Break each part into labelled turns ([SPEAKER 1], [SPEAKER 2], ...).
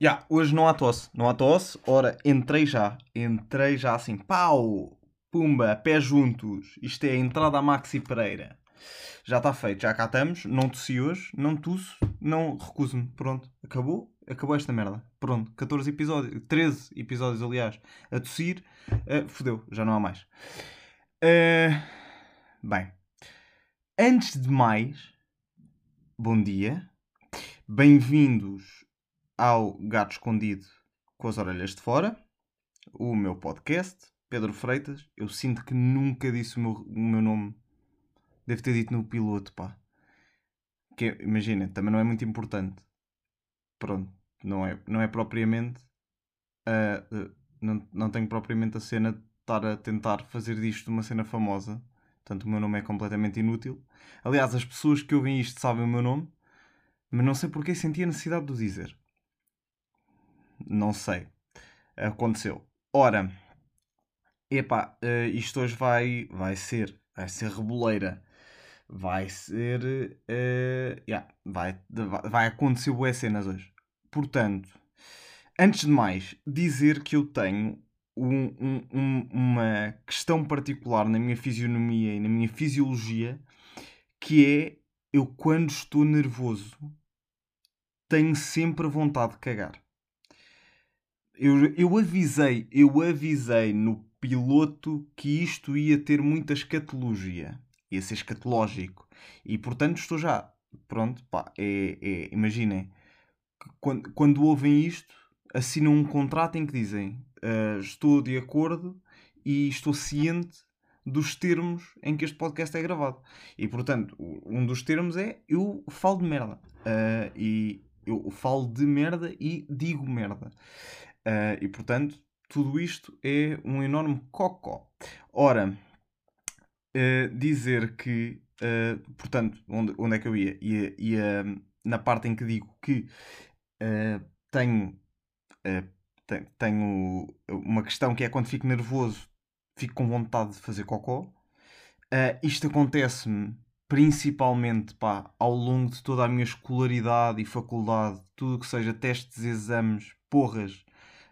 [SPEAKER 1] Já, hoje não há tosse, não há tosse. Ora, entrei já, entrei já assim, pau, pumba, pés juntos. Isto é a entrada a Maxi Pereira. Já está feito, já cá estamos. Não tossi hoje, não tosso, não recuso-me. Pronto, acabou, acabou esta merda. Pronto, 14 episódios, 13 episódios, aliás, a tossir. Uh, fodeu, já não há mais. Uh, bem, antes de mais, bom dia, bem-vindos ao Gato Escondido com as orelhas de fora, o meu podcast, Pedro Freitas. Eu sinto que nunca disse o meu, o meu nome. Devo ter dito no piloto, pá. Que, imagina, também não é muito importante. Pronto, não é, não é propriamente. Uh, não, não tenho propriamente a cena de estar a tentar fazer disto uma cena famosa. Portanto, o meu nome é completamente inútil. Aliás, as pessoas que ouvem isto sabem o meu nome, mas não sei porque senti a necessidade de o dizer. Não sei. Aconteceu. Ora, epá, uh, isto hoje vai, vai ser, vai ser reboleira. Vai ser, uh, yeah, vai, vai acontecer boas cenas hoje. Portanto, antes de mais, dizer que eu tenho um, um, uma questão particular na minha fisionomia e na minha fisiologia, que é eu quando estou nervoso tenho sempre vontade de cagar. Eu, eu avisei, eu avisei no piloto que isto ia ter muita escatologia. Ia ser escatológico. E portanto estou já. Pronto, pá, é, é, imaginem. Quando, quando ouvem isto, assinam um contrato em que dizem uh, estou de acordo e estou ciente dos termos em que este podcast é gravado. E portanto, um dos termos é eu falo de merda. Uh, e eu falo de merda e digo merda. Uh, e portanto, tudo isto é um enorme cocó. Ora, uh, dizer que, portanto, onde, onde é que eu ia? Ia, ia na parte em que digo que tenho, tenho uma questão que é quando fico nervoso, fico com vontade de fazer cocó. isto acontece-me principalmente pá, ao longo de toda a minha escolaridade e faculdade, tudo que seja testes, exames, porras,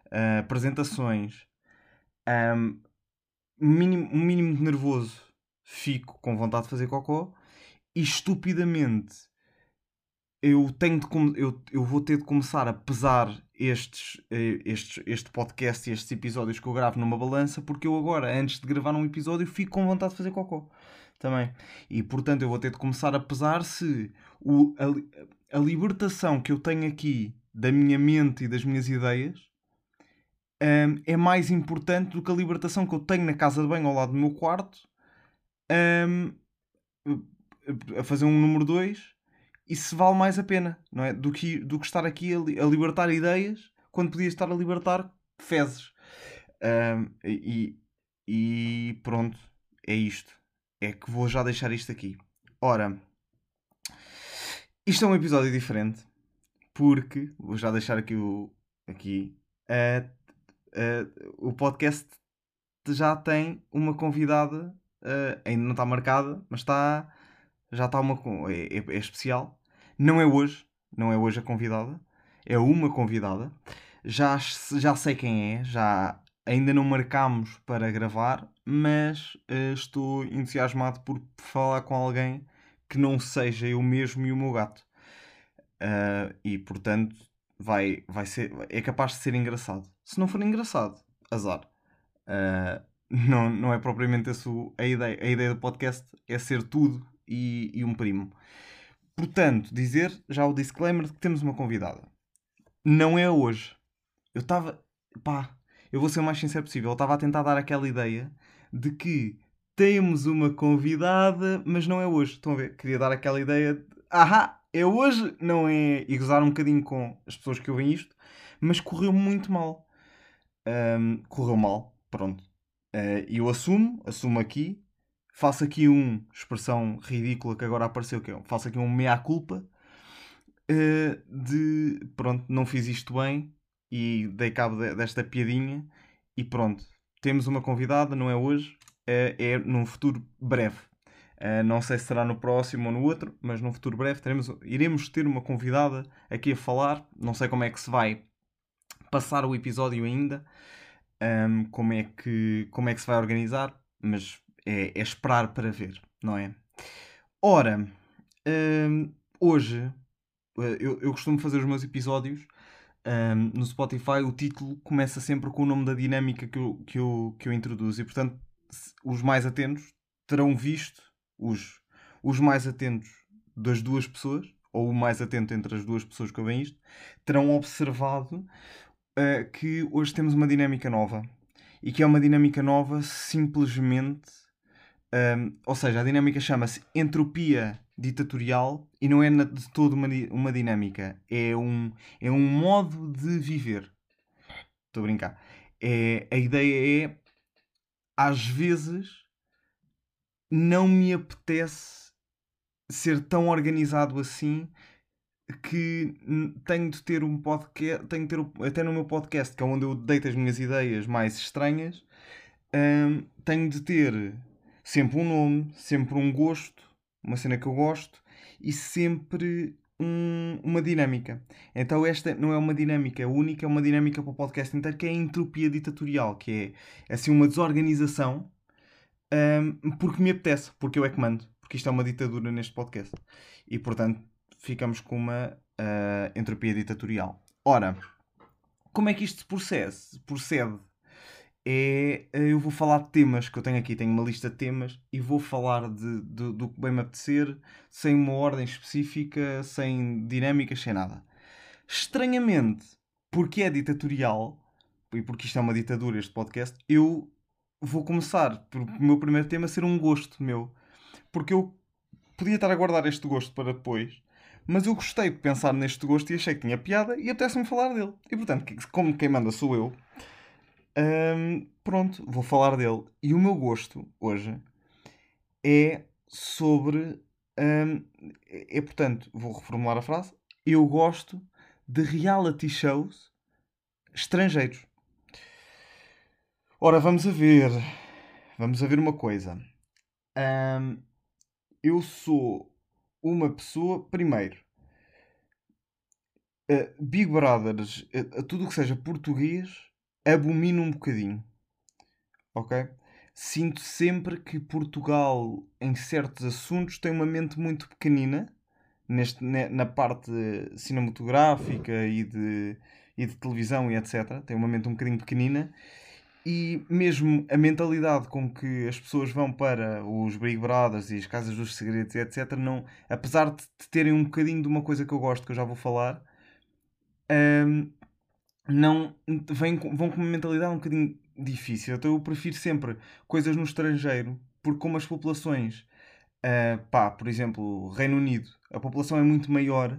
[SPEAKER 1] uh, apresentações, um, mínimo, um mínimo de nervoso, fico com vontade de fazer cocó e estupidamente eu tenho de eu, eu vou ter de começar a pesar estes, eh, estes, este podcast e estes episódios que eu gravo numa balança, porque eu agora, antes de gravar um episódio, fico com vontade de fazer cocó também. E portanto eu vou ter de começar a pesar se o, a, a libertação que eu tenho aqui da minha mente e das minhas ideias um, é mais importante do que a libertação que eu tenho na casa de banho ao lado do meu quarto um, a fazer um número 2 se vale mais a pena, não é? Do que, do que estar aqui a, a libertar ideias quando podia estar a libertar fezes. Um, e, e pronto, é isto. É que vou já deixar isto aqui. Ora, isto é um episódio diferente porque vou já deixar aqui o aqui uh, uh, o podcast já tem uma convidada, uh, ainda não está marcada, mas está, já está uma, é, é, é, especial. Não é hoje, não é hoje a convidada, é uma convidada. Já, já sei quem é, já ainda não marcámos para gravar, mas uh, estou entusiasmado por falar com alguém que não seja eu mesmo e o meu gato. Uh, e portanto vai, vai ser, é capaz de ser engraçado. Se não for engraçado, azar. Uh, não, não é propriamente essa a ideia. A ideia do podcast é ser tudo e, e um primo. Portanto, dizer já o disclaimer de que temos uma convidada. Não é hoje. Eu estava. pá, eu vou ser o mais sincero possível. Eu estava a tentar dar aquela ideia de que temos uma convidada, mas não é hoje. Estão a ver? Queria dar aquela ideia de. Ahá, é hoje, não é. E gozar um bocadinho com as pessoas que ouvem isto, mas correu muito mal. Um, correu mal, pronto. Uh, eu assumo, assumo aqui, faço aqui uma expressão ridícula que agora apareceu, que é, faço aqui um meia-culpa uh, de, pronto, não fiz isto bem e dei cabo de, desta piadinha e pronto, temos uma convidada, não é hoje, uh, é num futuro breve. Uh, não sei se será no próximo ou no outro, mas num futuro breve teremos, iremos ter uma convidada aqui a falar. Não sei como é que se vai passar o episódio ainda, um, como, é que, como é que se vai organizar, mas é, é esperar para ver, não é? Ora, um, hoje eh, eu, eu costumo fazer os meus episódios um, no Spotify, o título começa sempre com o nome da dinâmica que eu, que eu, que eu introduzo e, portanto, os mais atentos terão visto, os, os mais atentos das duas pessoas, ou o mais atento entre as duas pessoas que ouvem isto, terão observado uh, que hoje temos uma dinâmica nova. E que é uma dinâmica nova simplesmente. Um, ou seja, a dinâmica chama-se entropia ditatorial e não é de todo uma, uma dinâmica. É um, é um modo de viver. Estou a brincar. É, a ideia é, às vezes, não me apetece ser tão organizado assim que tenho de ter um podcast, tenho de ter até no meu podcast, que é onde eu deito as minhas ideias mais estranhas, hum, tenho de ter sempre um nome, sempre um gosto, uma cena que eu gosto e sempre um, uma dinâmica. Então esta não é uma dinâmica única, é uma dinâmica para o podcast inteiro que é a entropia ditatorial, que é assim uma desorganização um, porque me apetece, porque eu é que mando, porque isto é uma ditadura neste podcast. E portanto ficamos com uma uh, entropia ditatorial. Ora, como é que isto procede? procede? É, eu vou falar de temas que eu tenho aqui, tenho uma lista de temas e vou falar de, de, do que bem me apetecer, sem uma ordem específica, sem dinâmicas, sem nada. Estranhamente, porque é ditatorial, e porque isto é uma ditadura, este podcast, eu vou começar por o meu primeiro tema ser um gosto meu. Porque eu podia estar a guardar este gosto para depois, mas eu gostei de pensar neste gosto e achei que tinha piada e apetece-me falar dele. E portanto, como quem manda sou eu, pronto, vou falar dele. E o meu gosto hoje é sobre. É, é portanto, vou reformular a frase. Eu gosto de reality shows estrangeiros. Ora, vamos a ver. Vamos a ver uma coisa. Eu sou uma pessoa, primeiro, uh, Big Brothers, uh, tudo o que seja português, abomino um bocadinho. Ok? Sinto sempre que Portugal, em certos assuntos, tem uma mente muito pequenina neste, na parte cinematográfica e de, e de televisão e etc. Tem uma mente um bocadinho pequenina e mesmo a mentalidade com que as pessoas vão para os Big Brothers e as Casas dos Segredos, etc., não, apesar de terem um bocadinho de uma coisa que eu gosto, que eu já vou falar, um, não vêm, vão com uma mentalidade um bocadinho difícil. Então eu prefiro sempre coisas no estrangeiro, porque como as populações, uh, pá, por exemplo, Reino Unido, a população é muito maior,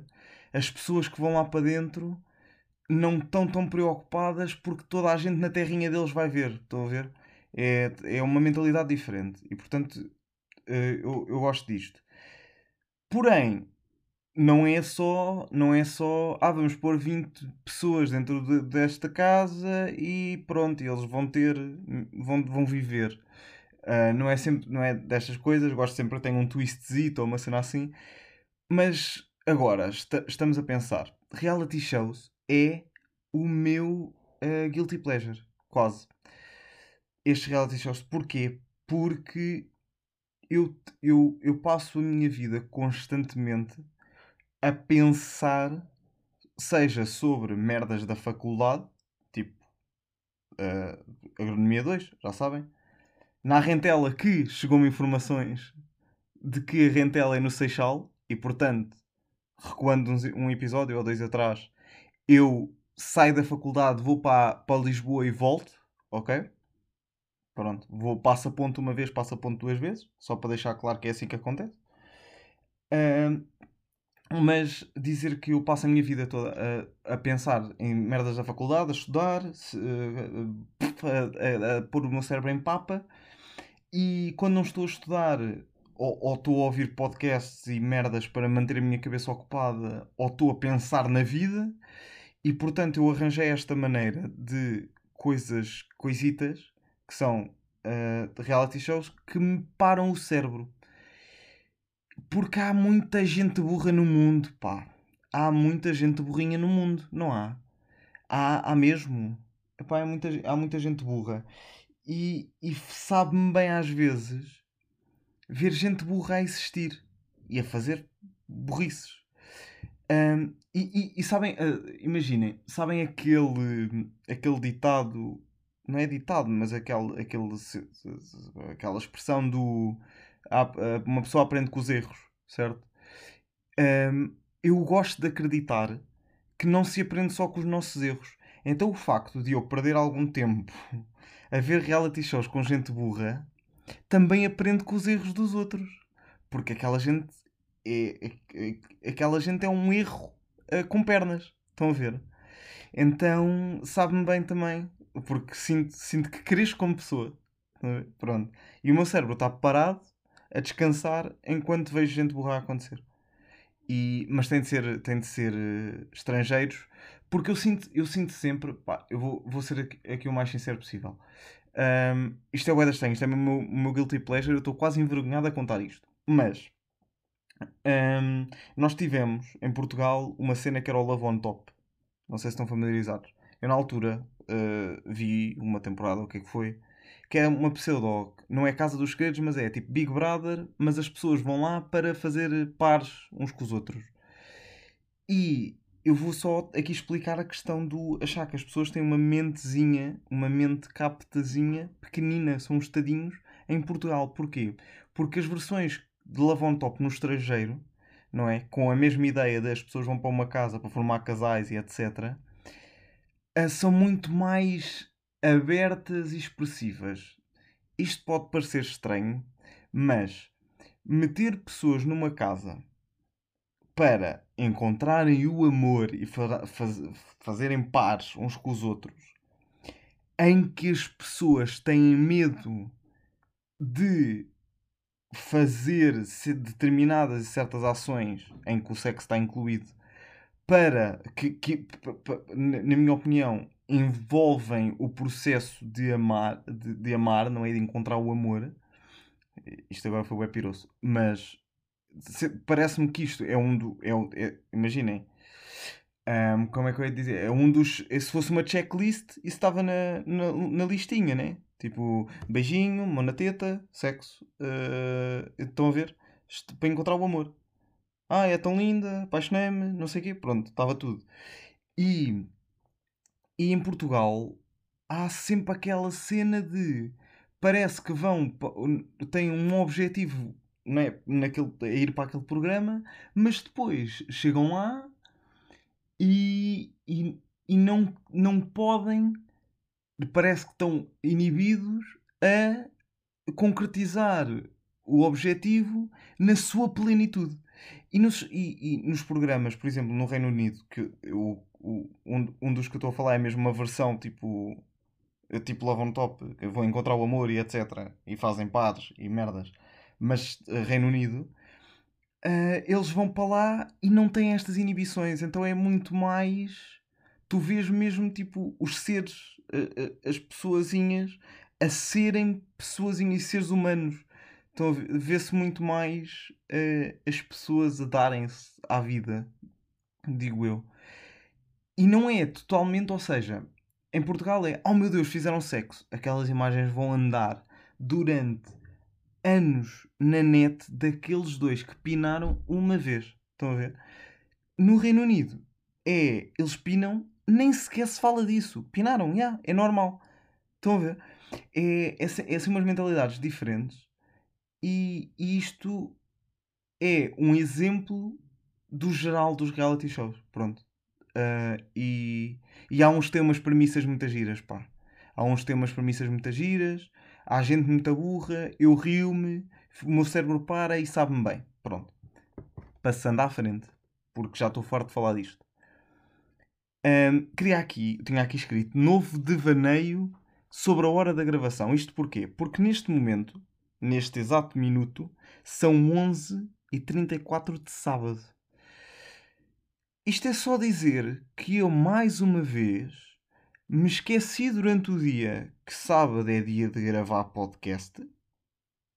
[SPEAKER 1] as pessoas que vão lá para dentro não estão tão preocupadas porque toda a gente na terrinha deles vai ver. Estão a ver? É, é uma mentalidade diferente. E portanto, eh, eu, eu gosto disto. Porém, não é só, não é só, ah, vamos pôr 20 pessoas dentro de, desta casa e pronto, eles vão ter, vão, vão viver. Uh, não é sempre, não é destas coisas, gosto sempre, tem um twistzito ou uma cena assim. Mas agora, estamos a pensar, reality shows é o meu uh, guilty pleasure, quase. Estes reality shows. Porquê? Porque eu, eu, eu passo a minha vida constantemente a pensar, seja sobre merdas da faculdade, tipo uh, Agronomia 2, já sabem. Na Rentela que chegou-me informações de que a Rentela é no Seixal e, portanto, recuando um, episódio ou dois atrás, eu saio da faculdade, vou para, para Lisboa e volto, ok? Pronto, vou, passo a ponto uma vez, passo a ponto duas vezes, só para deixar claro que é assim que acontece. Mas dizer que eu passo a minha vida toda a, a pensar em merdas da faculdade, a estudar, se, a, a, a, pôr o meu cérebro em papa, e quando não estou a estudar, ou, ou estou a ouvir podcasts e merdas para manter a minha cabeça ocupada, ou estou a pensar na vida, e portanto eu arranjei esta maneira de coisas, coisitas, que são uh, reality shows que me param o cérebro. Porque há muita gente burra no mundo, pá. Há muita gente burrinha no mundo, não há? Há, há mesmo. Epá, há, muita, há muita gente burra. E, e sabe-me bem às vezes ver gente burra a existir e a fazer burrices. Um, e, e, e, sabem, uh, imaginem, sabem aquele, aquele ditado, não é ditado, mas aquele, aquele, aquela expressão do uma pessoa aprende com os erros, certo? Um, eu gosto de acreditar que não se aprende só com os nossos erros. Então o facto de eu perder algum tempo a ver reality shows com gente burra também aprende com os erros dos outros. Porque aquela gente é, é, é aquela gente é um erro uh, com pernas. Estão a ver? Então sabe-me bem também. Porque sinto, sinto que cresço como pessoa. Pronto. E o meu cérebro está parado a descansar enquanto vejo gente burra acontecer. E, mas tem de ser, tem de ser uh, estrangeiros, porque eu sinto, eu sinto sempre, pá, eu vou, vou ser aqui, aqui o mais sincero possível. Um, isto é o estranho, isto é o meu, meu guilty pleasure, eu estou quase envergonhado a contar isto. Mas um, nós tivemos em Portugal uma cena que era o Love on Top. Não sei se estão familiarizados. Eu na altura uh, vi uma temporada, o que é que foi? Que é uma pseudo, não é Casa dos Segredos, mas é tipo Big Brother, mas as pessoas vão lá para fazer pares uns com os outros. E eu vou só aqui explicar a questão do achar que as pessoas têm uma mentezinha, uma mente captazinha pequenina, são uns tadinhos em Portugal. Porquê? Porque as versões de Love Top no estrangeiro, não é? Com a mesma ideia das pessoas vão para uma casa para formar casais e etc., eh, são muito mais abertas e expressivas. Isto pode parecer estranho, mas meter pessoas numa casa para encontrarem o amor e fa faz fazerem pares uns com os outros, em que as pessoas têm medo de fazer determinadas e certas ações em que o sexo está incluído para que, que na minha opinião envolvem o processo de amar de, de amar não é de encontrar o amor isto agora foi o epiroso mas parece-me que isto é um do. É, é, imaginem. Um, como é que eu ia dizer? É um dos. Se fosse uma checklist, isso estava na, na, na listinha, né? Tipo, beijinho, mão na teta, sexo. Uh, estão a ver? Para encontrar o amor. Ah, é tão linda, apaixonei-me, não sei o quê. Pronto, estava tudo. E, e em Portugal há sempre aquela cena de. Parece que vão. têm um objetivo não é, naquele, a ir para aquele programa, mas depois chegam lá e, e, e não, não podem, parece que estão inibidos a concretizar o objetivo na sua plenitude. E nos, e, e nos programas, por exemplo, no Reino Unido, que o, o, um, um dos que eu estou a falar é mesmo uma versão tipo tipo Love on Top, que vão encontrar o amor e etc. E fazem padres e merdas mas uh, Reino Unido, uh, eles vão para lá e não têm estas inibições. Então é muito mais. Tu vês mesmo tipo os seres, uh, as pessoazinhas, a serem pessoazinhas, seres humanos. Então vê-se muito mais as pessoas a darem-se à vida, digo eu. E não é totalmente, ou seja, em Portugal é, oh meu Deus, fizeram sexo. Aquelas imagens vão andar durante anos na net daqueles dois que pinaram uma vez. Estão a ver? No Reino Unido é. Eles pinam, nem sequer se fala disso. Pinaram, já, yeah, é normal. Estão a ver? É, é, é assim umas mentalidades diferentes. E, isto é um exemplo do geral dos reality shows. Pronto. Uh, e, e há uns temas, premissas muitas giras, pá. Há uns temas, premissas muitas giras há gente muito burra, eu rio-me, o meu cérebro para e sabe-me bem. Pronto. Passando à frente, porque já estou farto de falar disto. Um, queria aqui, tinha aqui escrito novo devaneio sobre a hora da gravação. Isto porquê? Porque neste momento, neste exato minuto, são 11 e 34 de sábado. Isto é só dizer que eu, mais uma vez, Me esqueci durante o dia que sábado é dia de gravar podcast.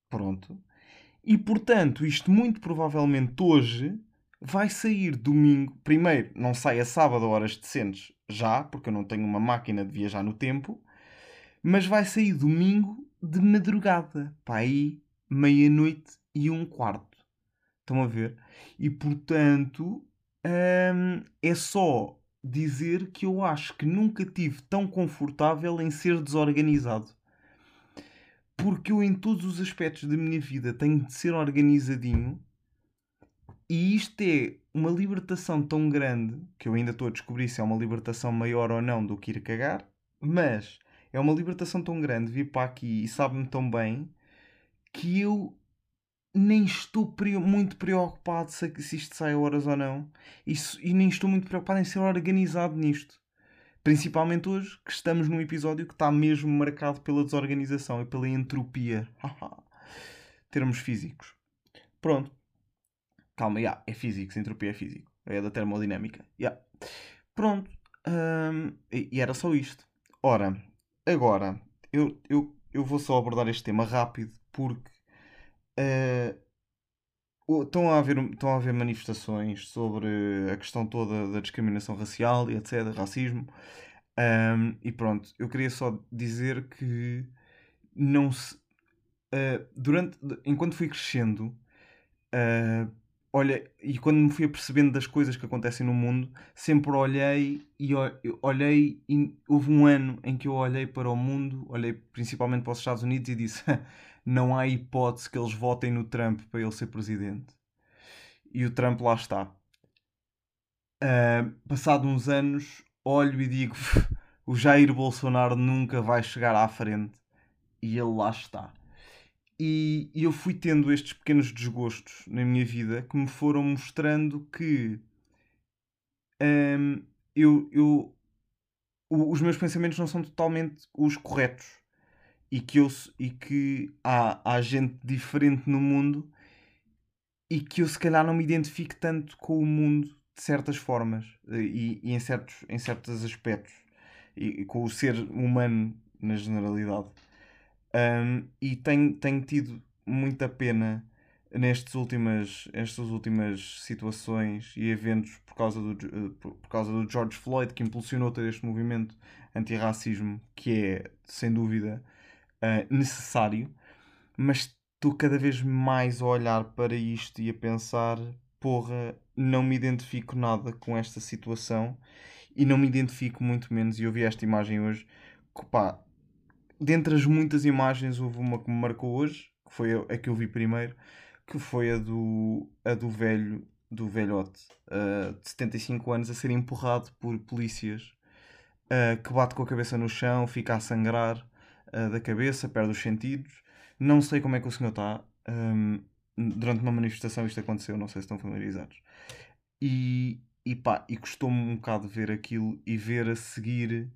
[SPEAKER 1] Pronto. E portanto, isto muito provavelmente hoje vai sair domingo. Primeiro, não sai a sábado horas decentes já, porque eu não tenho uma máquina de viajar no tempo. Mas vai sair domingo de madrugada. Para aí, meia-noite e um quarto. Estão a ver? E portanto, hum, é só dizer que eu acho que nunca tive tão confortável em ser desorganizado. Porque eu, em todos os aspectos da minha vida, tenho de ser organizadinho. E isto é uma libertação tão grande que eu ainda estou a descobrir se é uma libertação maior ou não do que ir cagar. Mas é uma libertação tão grande vir para aqui e sabe-me tão bem que eu nem estou muito preocupado se, isto sai a horas ou não. Isso, e nem estou muito preocupado em ser organizado nisto. Principalmente hoje, que estamos num episódio que está mesmo marcado pela desorganização e pela entropia. Termos físicos. Pronto. Calma, yeah, é físico, entropia é físico. É da termodinâmica. Yeah. Pronto. Um, e, e era só isto. Ora, agora, eu, eu, eu vou só abordar este tema rápido porque Uh, estão, a haver, estão a haver manifestações sobre a questão toda da discriminação racial e etc., racismo. Um, e pronto, eu queria só dizer que não se. Uh, durante, enquanto fui crescendo, uh, olha, e quando me fui apercebendo das coisas que acontecem no mundo, sempre olhei e olhei e houve um ano em que eu olhei para o mundo, olhei principalmente para os Estados Unidos e disse não há hipótese que eles votem no Trump para ele ser presidente. E o Trump lá está. Uh, passado uns anos, olho e digo: o Jair Bolsonaro nunca vai chegar à frente. E ele lá está. E, eu fui tendo estes pequenos desgostos na minha vida que me foram mostrando que um, eu, eu, os meus pensamentos não são totalmente os corretos. E que, eu, e que há, há gente diferente no mundo e que eu se calhar não me identifico tanto com o mundo de certas formas eh, e, e em, certos, em certos aspectos. E, e, com o ser humano na generalidade um, e tenho, tenho tido muita pena nestas últimas, nestas últimas situações e eventos por causa, do, eh, por causa do George Floyd que impulsionou todo este movimento antirracismo que é sem dúvida uh, necessário, mas estou cada vez mais a olhar para isto e a pensar: porra, não me identifico nada com esta situação e não me identifico muito menos. E eu vi esta imagem hoje, que pá, dentre as muitas imagens, houve uma que me marcou hoje, que foi a, que eu vi primeiro, que foi a do, a do velho, do velhote uh, de 75 anos a ser empurrado por polícias. Uh, que bate com a cabeça no chão, fica a sangrar uh, da cabeça, perde os sentidos. Não sei como é que o senhor está. Um, durante uma manifestação isto aconteceu, não sei se estão familiarizados. E, e pá, e custou-me um bocado ver aquilo e ver a seguir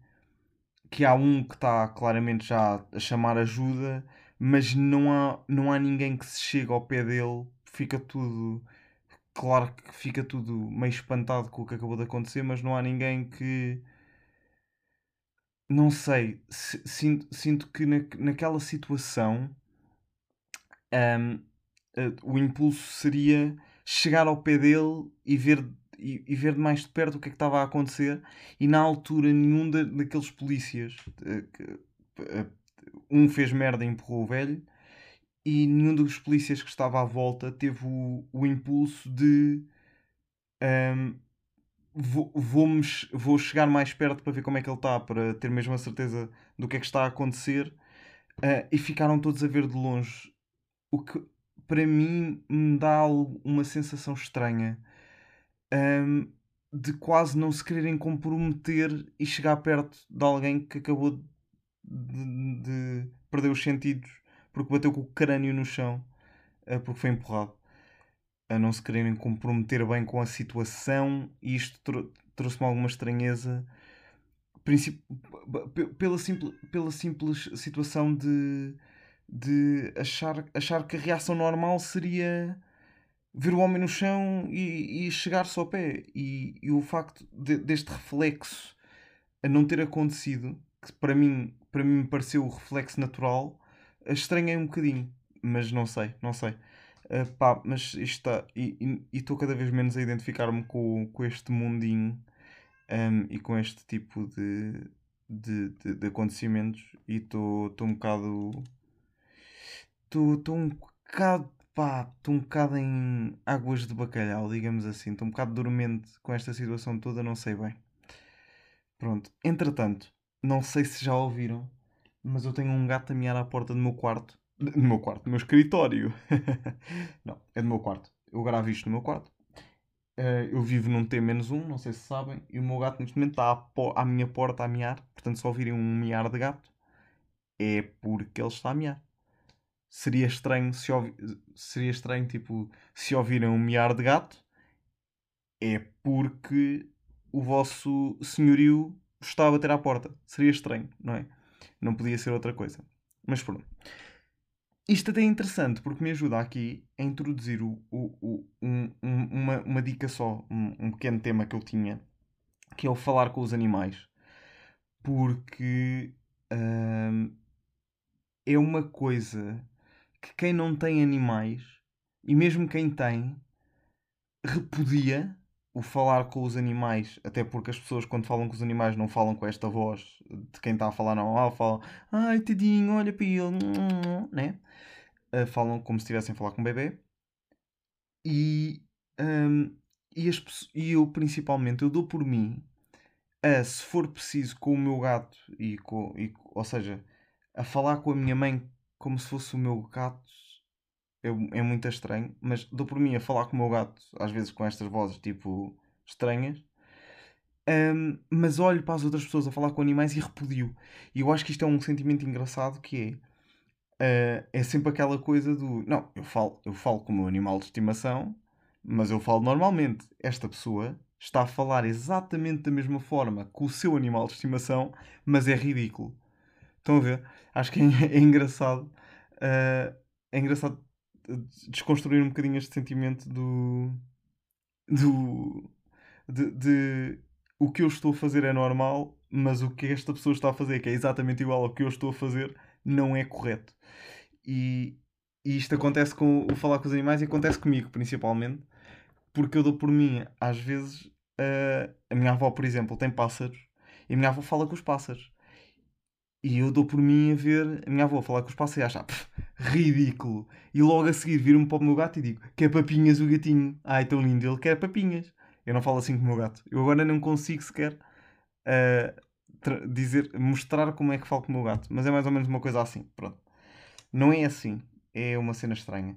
[SPEAKER 1] que há um que está claramente já a chamar ajuda, mas não há, não há ninguém que se chegue ao pé dele, fica tudo. Claro que fica tudo meio espantado com o que acabou de acontecer, mas não há ninguém que não sei, sinto, sinto que na, naquela situação um, uh, o impulso seria chegar ao pé dele e ver, e, e, ver de mais de perto o que é que estava a acontecer, e na altura nenhum da, daqueles polícias, que, uh, um fez merda e empurrou o velho, e nenhum dos polícias que estava à volta teve o, o impulso de um, vou, vou, vou chegar mais perto para ver como é que ele está, para ter mesmo a certeza do que é que está a acontecer. Uh, e ficaram todos a ver de longe. O que para mim me dá uma sensação estranha um, de quase não se quererem comprometer e chegar perto de alguém que acabou de, de, de perder os sentidos porque bateu com o crânio no chão uh, porque foi empurrado. A não se quererem comprometer bem com a situação e isto tro trouxe-me alguma estranheza pela, simples, pela simples situação de, de achar, achar que a reação normal seria ver o homem no chão e, e chegar-se ao pé. E, e o facto de, deste reflexo a não ter acontecido, que para mim, para mim me pareceu o reflexo natural, estranhei um bocadinho. Mas não sei, não sei. Uh, pá, mas isto está. E estou cada vez menos a identificar-me com, com este mundinho um, e com este tipo de, de, de, de acontecimentos. E estou um bocado. Estou um bocado. Pá, estou um bocado em águas de bacalhau, digamos assim. Estou um bocado dormente com esta situação toda, não sei bem. Pronto. Entretanto, não sei se já ouviram, mas eu tenho um gato a miar à porta do meu quarto. Do meu quarto, do meu escritório. não, é do meu quarto. Eu gravo isto no meu quarto. Uh, eu vivo num T-1, não sei se sabem, e o meu gato neste momento está à, à, minha porta a miar. Portanto, se ouvirem um miar de gato, é porque ele está a miar. Seria estranho se ouvi... seria estranho, tipo, se ouvirem um miar de gato, é porque o vosso senhorio está a bater à porta. Seria estranho, não é? Não podia ser outra coisa. Mas pronto. Isto até é interessante porque me ajuda aqui a introduzir o, o, o um, um, uma, uma dica só, um, um, pequeno tema que eu tinha, que é o falar com os animais. Porque hum, é uma coisa que quem não tem animais, e mesmo quem tem, repudia o falar com os animais, até porque as pessoas quando falam com os animais não falam com esta voz de quem está a falar normal, falam ai tadinho, olha para ele, né? Uh, falam como se estivessem a falar com um bebê. E, um, e, as, e eu principalmente, eu dou por mim, a, se for preciso, com o meu gato, e com, e, ou seja, a falar com a minha mãe como se fosse o meu gato, é, é muito estranho, mas dou por mim a falar com o meu gato, às vezes com estas vozes tipo estranhas, um, mas olho para as outras pessoas a falar com animais e repudio. E eu acho que isto é um sentimento engraçado que é. Uh, é sempre aquela coisa do. Não, eu falo, eu falo com o meu animal de estimação, mas eu falo normalmente. Esta pessoa está a falar exatamente da mesma forma com o seu animal de estimação, mas é ridículo. Estão a ver? Acho que é, é engraçado. Uh, é engraçado desconstruir um bocadinho este sentimento do. do. De, de, o que eu estou a fazer é normal, mas o que esta pessoa está a fazer, que é exatamente igual ao que eu estou a fazer, não é correto. E, e isto acontece com o falar com os animais e acontece comigo, principalmente, porque eu dou por mim, às vezes, uh, a minha avó, por exemplo, tem pássaros e a minha avó fala com os pássaros. E eu dou por mim a ver a minha avó falar com os pássaros e achar ridículo. E logo a seguir vir-me para o meu gato e digo: Quer papinhas o gatinho? Ai, tão lindo, ele quer papinhas. Eu não falo assim com o meu gato. Eu agora não consigo sequer uh, dizer, mostrar como é que falo com o meu gato. Mas é mais ou menos uma coisa assim. Pronto. Não é assim. É uma cena estranha.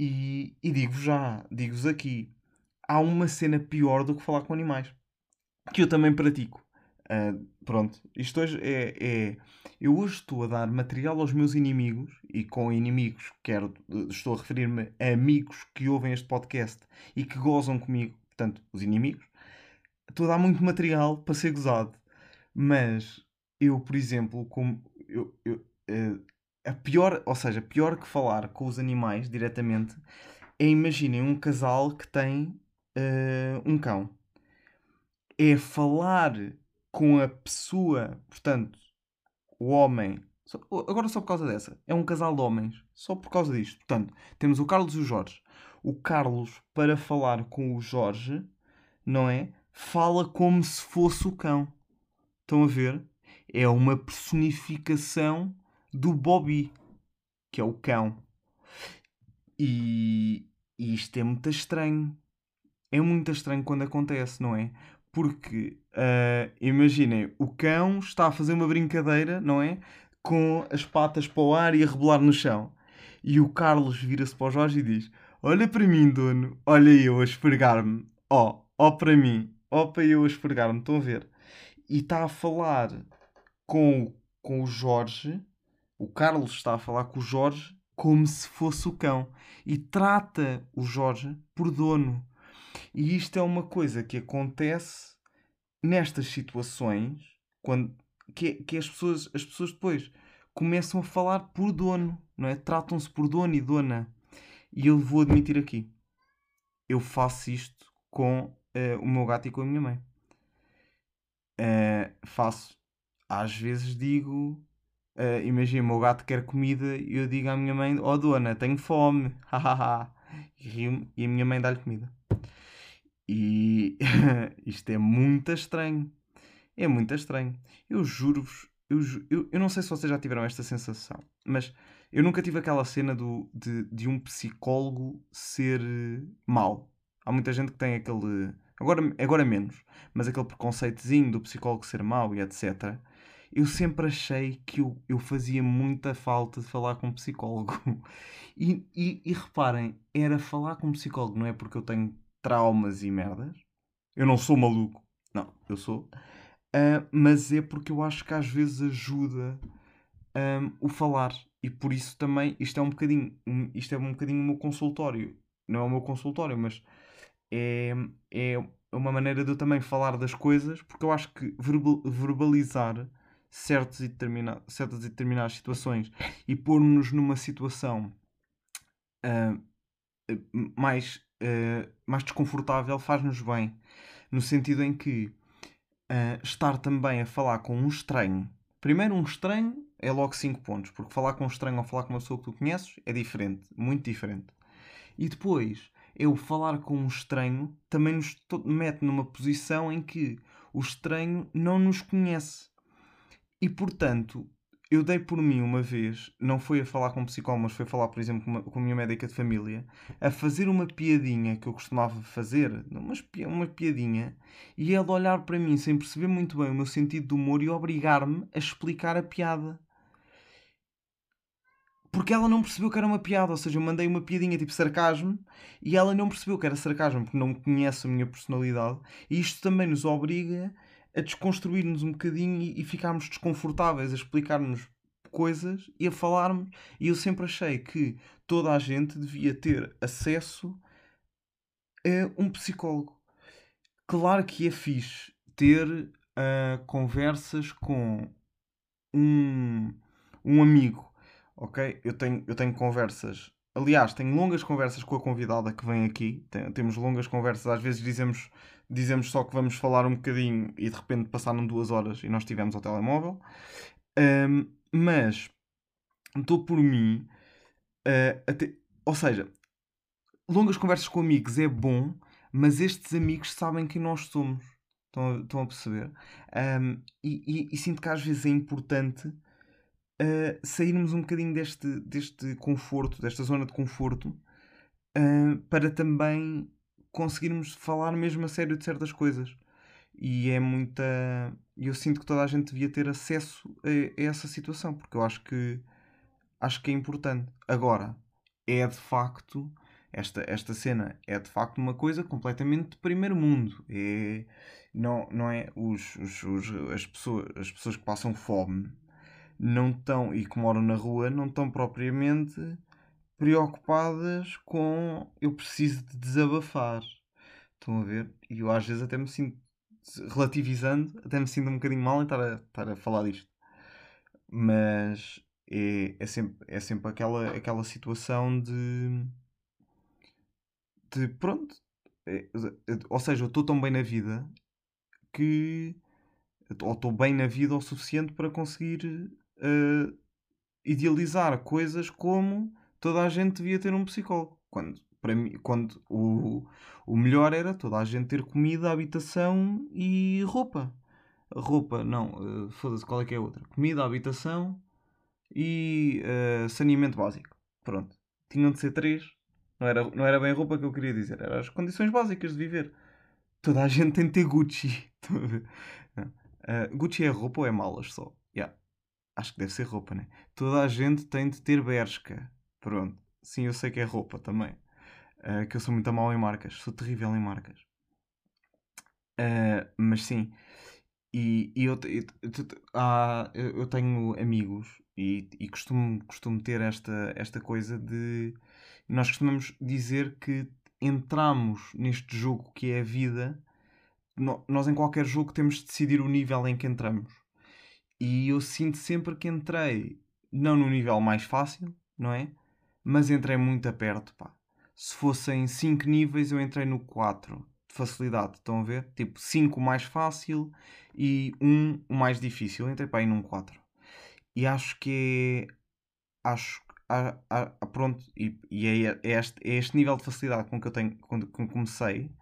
[SPEAKER 1] E, e digo-vos já, digo-vos aqui: há uma cena pior do que falar com animais. Que eu também pratico. Uh, pronto, isto hoje é, é, Eu hoje estou a dar material aos meus inimigos, e com inimigos quero, estou a referir-me a amigos que ouvem este podcast e que gozam comigo, portanto, os inimigos. Estou a dar muito material para ser gozado, mas eu, por exemplo, como eu, eu uh, a pior, ou seja, pior que falar com os animais diretamente é imaginem um casal que tem uh, um cão. É falar com a pessoa, portanto, o homem. Agora só por causa dessa. É um casal de homens. Só por causa disto. Portanto, temos o Carlos e o Jorge. O Carlos, para falar com o Jorge, não é? Fala como se fosse o cão. Estão a ver? É uma personificação do Bobby, que é o cão. E, e isto é muito estranho. É muito estranho quando acontece, não é? Porque, uh, imaginem, o cão está a fazer uma brincadeira, não é? Com as patas para o ar e a rebolar no chão. E o Carlos vira-se para o Jorge e diz: Olha para mim, dono, olha eu a esfregar-me. Ó, oh, ó oh para mim, ó oh para eu a esfregar-me. Estão a ver? E está a falar com, com o Jorge. O Carlos está a falar com o Jorge como se fosse o cão. E trata o Jorge por dono. E isto é uma coisa que acontece nestas situações quando que, que as, pessoas, as pessoas depois começam a falar por dono, não é? Tratam-se por dono e dona. E eu vou admitir aqui, eu faço isto com uh, o meu gato e com a minha mãe. uh, faço. Às vezes digo, uh, imagina, o meu gato quer comida e eu digo à minha mãe: Oh dona, tenho fome, hahaha. e a minha mãe dá-lhe comida. E isto é muito estranho. É muito estranho. Eu juro-vos, eu, eu, eu não sei se vocês já tiveram esta sensação, mas eu nunca tive aquela cena do, de, de um psicólogo ser eh, mau. Há muita gente que tem aquele. Agora, agora menos, mas aquele preconceitozinho do psicólogo ser mau e etc. Eu sempre achei que eu, eu fazia muita falta de falar com um psicólogo. E, e, e reparem, era falar com um psicólogo, não é porque eu tenho traumas e merdas. Eu não sou maluco. Não, eu sou. Uh, mas é porque eu acho que às vezes ajuda um, o falar. E por isso também isto é um bocadinho, um, isto é um bocadinho o meu consultório. Não é o meu consultório, mas é, é uma maneira de eu também falar das coisas, porque eu acho que verbalizar certas e, certas e determinadas situações e pôr-nos numa situação uh, mais, uh, mais desconfortável faz-nos bem. No sentido em que uh, estar também a falar com um estranho. Primeiro, um estranho é logo 5 pontos, porque falar com um estranho ou falar com uma pessoa que tu conheces é diferente, muito diferente. E depois, eu falar com um estranho também nos mete numa posição em que o estranho não nos conhece. E portanto, eu dei por mim uma vez, não foi a falar com um psicólogo, mas foi a falar, por exemplo, com, uma, com a minha médica de família, a fazer uma piadinha que eu costumava fazer, uma, uma piadinha, e ela olhar para mim sem perceber muito bem o meu sentido de humor e obrigar-me a explicar a piada. Porque ela não percebeu que era uma piada, ou seja, eu mandei uma piadinha tipo sarcasmo e ela não percebeu que era sarcasmo porque não conhece a minha personalidade, e isto também nos obriga a desconstruir-nos um bocadinho e, e ficarmos desconfortáveis, a explicar-nos coisas e a falarmos. E eu sempre achei que toda a gente devia ter acesso a um psicólogo. Claro que é fixe ter uh, conversas com um, um amigo, ok? Eu tenho, eu tenho conversas. Aliás, tenho longas conversas com a convidada que vem aqui. Tem, temos longas conversas, às vezes dizemos dizemos só que vamos falar um bocadinho e de repente passaram duas horas e nós estivemos ao telemóvel. Um, mas estou por mim, uh, até, ou seja, longas conversas com amigos é bom, mas estes amigos sabem quem nós somos. Estão a, estão a perceber? Um, e, e, e, sinto que às vezes é importante uh, sairmos um bocadinho deste, deste conforto, desta zona de conforto, uh, para também conseguirmos falar mesmo a sério de certas coisas. E é muita. Eu sinto que toda a gente devia ter acesso a, a essa situação, porque eu acho que acho que é importante. Agora, é de facto. Esta, esta cena é de facto uma coisa completamente de primeiro mundo. É, não, não é os, os, os, as, pessoas, as pessoas que passam fome não estão e que moram na rua não estão propriamente preocupadas com eu preciso de desabafar. Estão a ver? E eu às vezes até me sinto, relativizando, até me sinto um bocadinho mal em estar a, estar a falar disto. Mas é, é, sempre, é sempre aquela, aquela situação de. de pronto. É, ou seja, eu estou tão bem na vida que. ou estou bem na vida o suficiente para conseguir uh, idealizar coisas como toda a gente devia ter um psicólogo. Quando, para mim, quando o, o melhor era toda a gente ter comida, habitação e roupa. Roupa, não, uh, foda-se, qual é que é a outra? Comida, habitação e uh, saneamento básico. Pronto. Tinham de ser três. Não era, não era bem a roupa que eu queria dizer, eram as condições básicas de viver. Toda a gente tem de ter Gucci. uh, Gucci é roupa ou é malas só? Yeah. Acho que deve ser roupa, né? Toda a gente tem de ter Bershka. Pronto. Sim, eu sei que é roupa também. Uh, que eu sou muito mal em marcas. Sou terrível em marcas. Uh, mas sim. E, e eu, eu, eu, eu, tenho amigos e, e costumo, costumo ter esta, esta coisa de. Nós costumamos dizer que entramos neste jogo que é a vida. Nós, em qualquer jogo, temos de decidir o nível em que entramos. E eu sinto sempre que entrei, não no nível mais fácil, não é? Mas entrei muito a perto, pá. Se fossem 5 níveis, eu entrei no 4. facilidade, estão a ver? Tipo 5 o mais fácil e 1 um, o mais difícil. Entrei para aí num 4. E acho que é. Acho a, a, a, pronto, e, e é, é, este, é este nível de facilidade com que eu tenho quando, quando comecei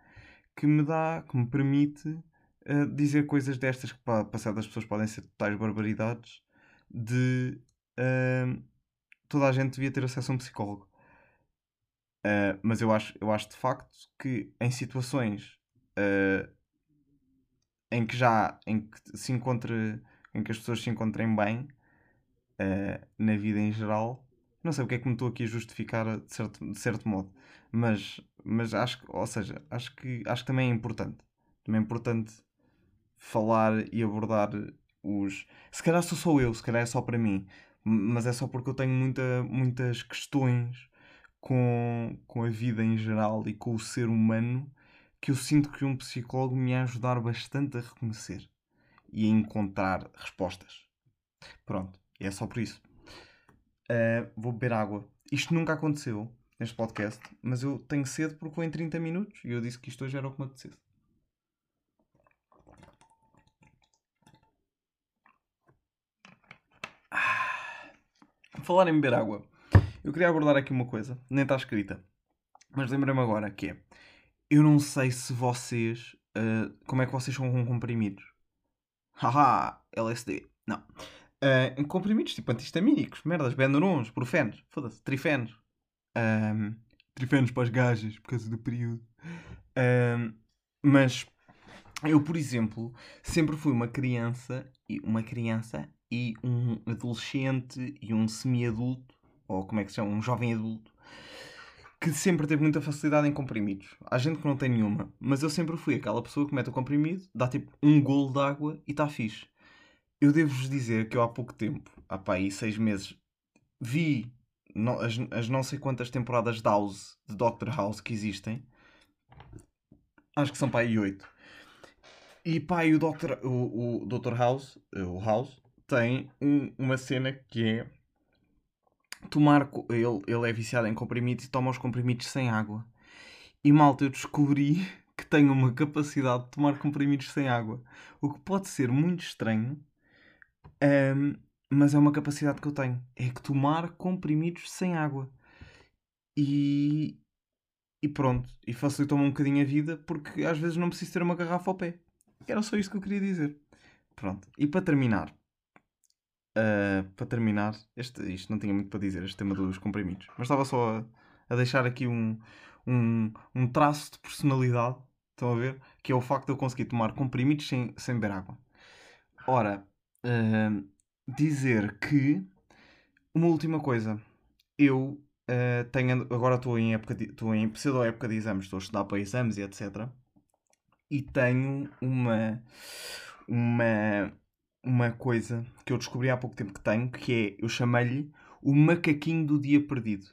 [SPEAKER 1] que me dá, que me permite uh, dizer coisas destas que para, para certas pessoas podem ser tais barbaridades de uh, toda a gente devia ter acesso a um psicólogo. Uh, mas eu acho, eu acho de facto que em situações uh, em que já em que se encontre em que as pessoas se encontrem bem uh, na vida em geral não sei porque é que me estou aqui a justificar de certo, de certo modo mas, mas acho que ou seja acho que acho que também é importante também é importante falar e abordar os se calhar sou só eu se calhar é só para mim mas é só porque eu tenho muita, muitas questões com, com a vida em geral e com o ser humano que eu sinto que um psicólogo me ia ajudar bastante a reconhecer e a encontrar respostas. Pronto, é só por isso. Uh, vou beber água. Isto nunca aconteceu neste podcast, mas eu tenho sede porque vou em 30 minutos e eu disse que isto hoje era o que me apetecesse. Falar em beber água. Eu queria abordar aqui uma coisa, nem está escrita, mas lembrei-me agora que é: eu não sei se vocês. Uh, como é que vocês são com comprimidos? Haha, LSD. Não. Uh, comprimidos tipo antihistamínicos, merdas, Benurons, Brufenos, foda-se, Trifenos. Um, trifenos para as gajas, por causa do período. Um, mas eu, por exemplo, sempre fui uma criança, uma criança e um adolescente e um semi-adulto ou como é que se chama, um jovem adulto, que sempre teve muita facilidade em comprimidos. Há gente que não tem nenhuma, mas eu sempre fui aquela pessoa que mete o comprimido, dá tipo um golo de água e está fixe. Eu devo-vos dizer que eu há pouco tempo, há pá aí seis meses, vi as, as não sei quantas temporadas de House, de Doctor House que existem. Acho que são pá aí oito. E pá, e o Doctor, o, o Dr. House, o House, tem um, uma cena que é tomar. Ele, ele é viciado em comprimidos e toma os comprimidos sem água. E malta, eu descobri que tenho uma capacidade de tomar comprimidos sem água. O que pode ser muito estranho, um, mas é uma capacidade que eu tenho. É que tomar comprimidos sem água. E, e pronto. E facilitou-me um bocadinho a vida porque às vezes não preciso ter uma garrafa ao pé. Era só isso que eu queria dizer. Pronto. E para terminar, Uh, para terminar, este, isto não tinha muito para dizer, este tema dos comprimidos, mas estava só a, a deixar aqui um, um, um, traço de personalidade, estão a ver? Que é o facto de eu conseguir tomar comprimidos sem, sem beber água. Ora, uh, dizer que uma última coisa, eu uh, tenho, agora estou em época estou em pseudo época de exames, estou a estudar para exames e etc. E tenho uma uma uma coisa que eu descobri há pouco tempo que tenho, que é, eu chamei-lhe o macaquinho do dia perdido.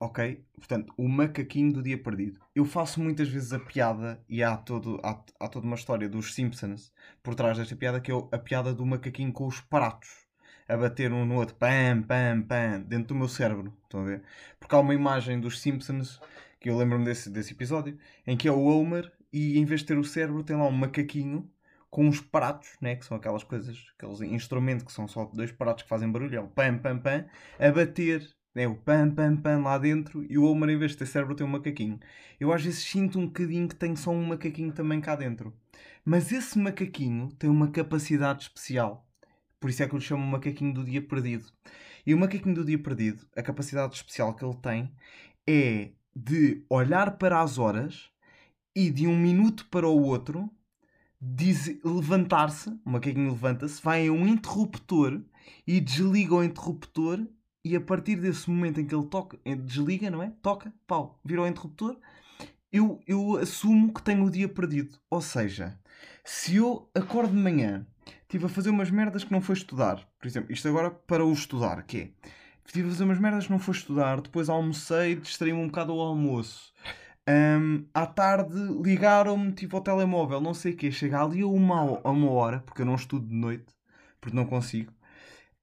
[SPEAKER 1] Ok? Portanto, o macaquinho do dia perdido. Eu faço muitas vezes a piada, e há, todo, há, há toda uma história dos Simpsons por trás desta piada, que é a piada do macaquinho com os pratos a bater um no outro, pam, pam, pam, dentro do meu cérebro. Estão a ver? Porque há uma imagem dos Simpsons, que eu lembro-me desse, desse episódio, em que é o Homer e em vez de ter o cérebro tem lá um macaquinho com uns pratos, né, que são aquelas coisas, aqueles instrumentos que são só dois pratos que fazem barulho, é o pam pam pam, a bater, né, o pam pam pam lá dentro e o Homer em vez de ter cérebro tem um macaquinho. Eu às vezes sinto um bocadinho que tenho só um macaquinho também cá dentro. Mas esse macaquinho tem uma capacidade especial. Por isso é que eu lhe chamo macaquinho do dia perdido. E o macaquinho do dia perdido, a capacidade especial que ele tem é de olhar para as horas e de um minuto para o outro levantar-se, o macaquinho levanta-se, vai a um interruptor e desliga o interruptor e a partir desse momento em que ele toca, eh, desliga, não é? Toca, pau, vira o interruptor, eu, eu assumo que tenho o dia perdido. Ou seja, se eu acordo de manhã, estive a fazer umas merdas que não foi estudar, por exemplo, isto agora para o estudar, que é, estive a fazer umas merdas que não foi estudar, depois almocei, distraí-me um bocado ao almoço, um, à tarde ligaram-me tipo ao telemóvel, não sei o quê. Chega ali a uma, a uma hora, porque eu não estudo de noite, porque não consigo.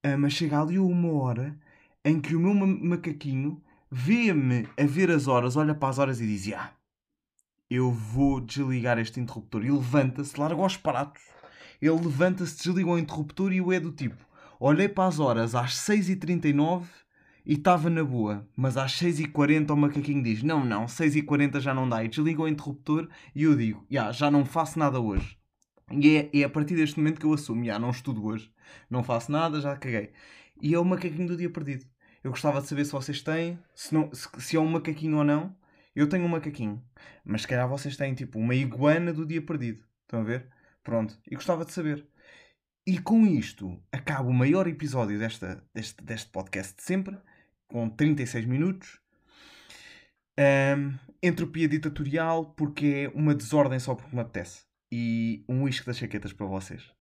[SPEAKER 1] Uh, mas chega ali a uma hora em que o meu macaquinho vê-me a ver as horas, olha para as horas e diz: Ah, eu vou desligar este interruptor. E levanta-se, larga os pratos. Ele levanta-se, desliga o interruptor e eu é do tipo. Olhei para as horas às 6h39 e estava na boa. Mas às 6h40 o macaquinho diz: Não, não, 6h40 já não dá. E desliga o interruptor e eu digo: yeah, Já não faço nada hoje. E é, é a partir deste momento que eu assumo: Já não estudo hoje. Não faço nada, já caguei. E é o macaquinho do dia perdido. Eu gostava de saber se vocês têm, se, não, se, se é um macaquinho ou não. Eu tenho um macaquinho, mas se calhar vocês têm tipo uma iguana do dia perdido. Estão a ver? Pronto. E gostava de saber. E com isto acaba o maior episódio desta, deste, deste podcast de sempre, com 36 minutos. Um, entropia ditatorial, porque é uma desordem só porque me apetece. E um uísque das chaquetas para vocês.